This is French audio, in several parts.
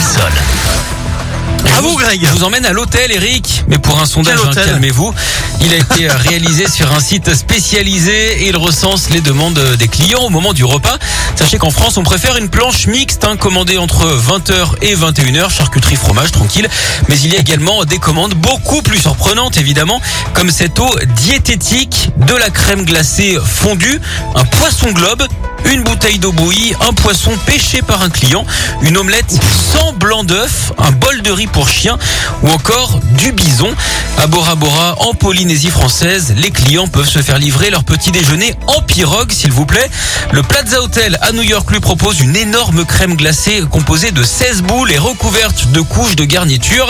sol. À vous, Greg. Je vous emmène à l'hôtel, Eric. Mais pour un sondage, hein, calmez-vous. Il a été réalisé sur un site spécialisé et il recense les demandes des clients au moment du repas. Sachez qu'en France, on préfère une planche mixte, hein, commandée entre 20h et 21h, charcuterie, fromage, tranquille. Mais il y a également des commandes beaucoup plus surprenantes, évidemment, comme cette eau diététique, de la crème glacée fondue, un poisson globe, une bouteille d'eau bouillie, un poisson pêché par un client, une omelette sans blanc d'œuf, un bol de riz pour chien ou encore du bison. À Bora Bora, en Polynésie française, les clients peuvent se faire livrer leur petit déjeuner en pirogue, s'il vous plaît. Le Plaza Hotel à New York lui propose une énorme crème glacée composée de 16 boules et recouverte de couches de garniture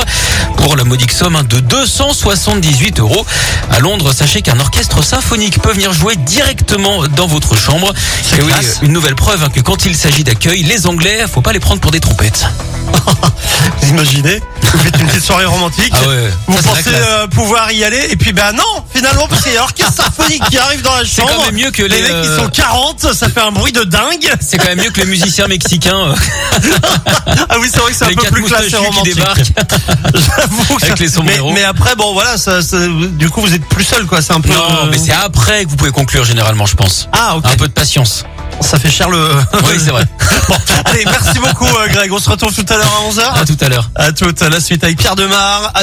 pour la modique somme hein, de 278 euros. À Londres, sachez qu'un orchestre symphonique peut venir jouer directement dans votre chambre. C'est Et oui, une nouvelle preuve hein, que quand il s'agit d'accueil, les Anglais, faut pas les prendre pour des trompettes. Vous imaginez? Vous faites une petite soirée romantique. Ah ouais, Vous ça, c'est pensez euh, pouvoir y aller et puis ben non finalement parce qu'il y a l'orchestre symphonique qui arrive dans la C'est chambre. quand même mieux que les les, mecs qui euh, sont 40, ça fait un bruit de dingue. C'est quand même mieux que les musiciens mexicains, euh, Ah oui c'est vrai que c'est un peu plus classé romantique. J'avoue que Avec ça- les sombreros. Mais, mais après bon voilà ça, ça- du coup vous êtes plus seul quoi c'est un peu. Non, mais c'est après que vous pouvez conclure généralement, je pense. ah ok Un peu de patience. ça fait cher le. Oui, c'est vrai. Bon, allez merci beaucoup euh, Greg on se retrouve tout à l'heure à 11h. À tout à l'heure. À toute la suite avec Pierre Demar. Avec